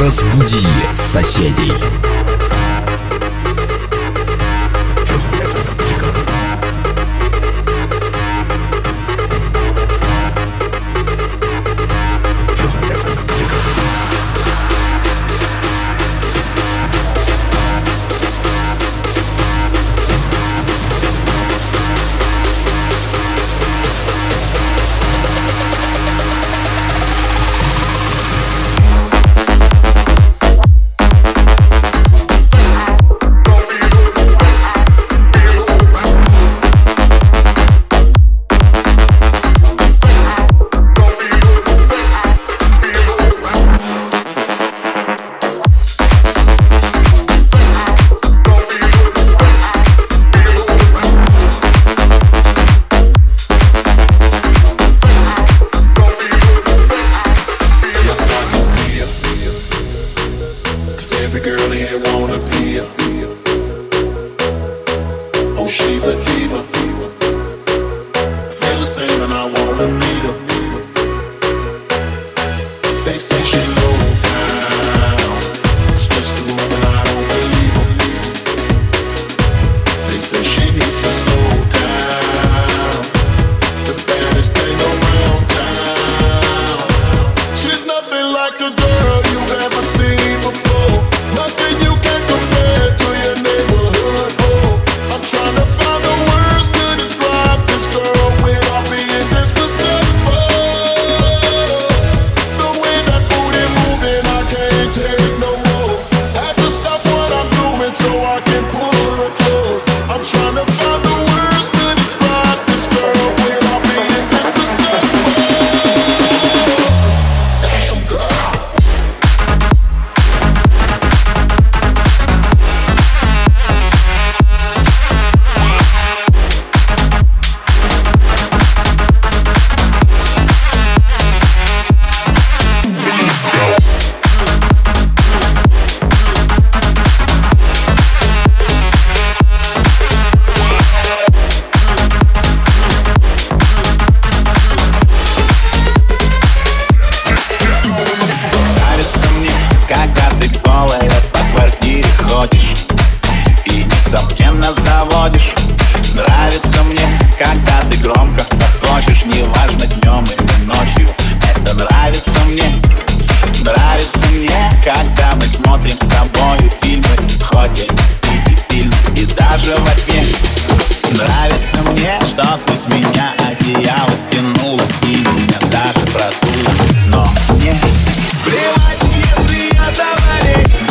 Разбуди соседей. Мы смотрим с тобой фильмы. Ходим и дебильны, и даже во сне. Нравится мне, что ты с меня одеяло стянула И меня даже продула, но мне Плевать, если я завалил.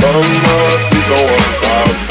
Summer is all about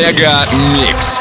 Мега Микс.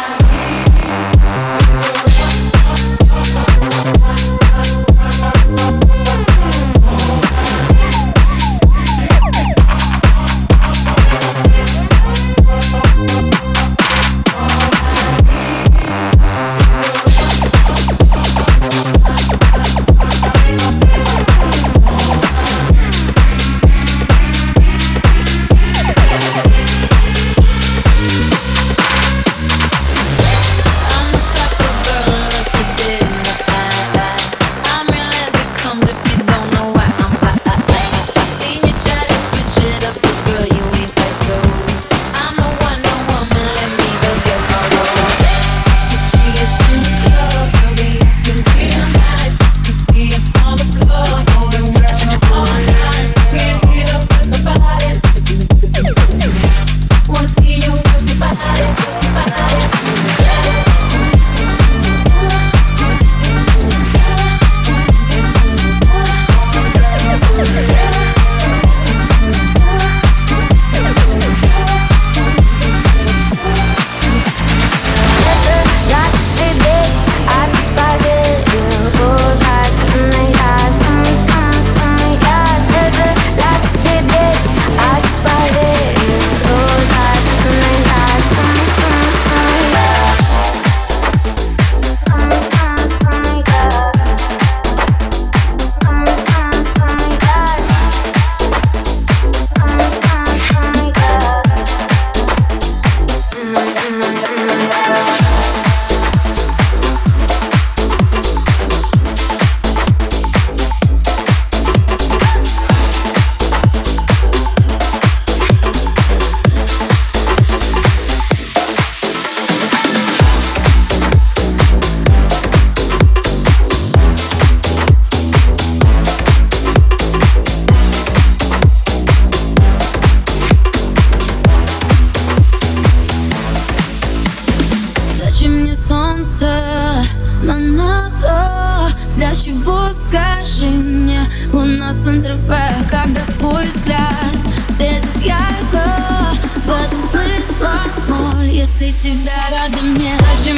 если тебя рядом нет. Зачем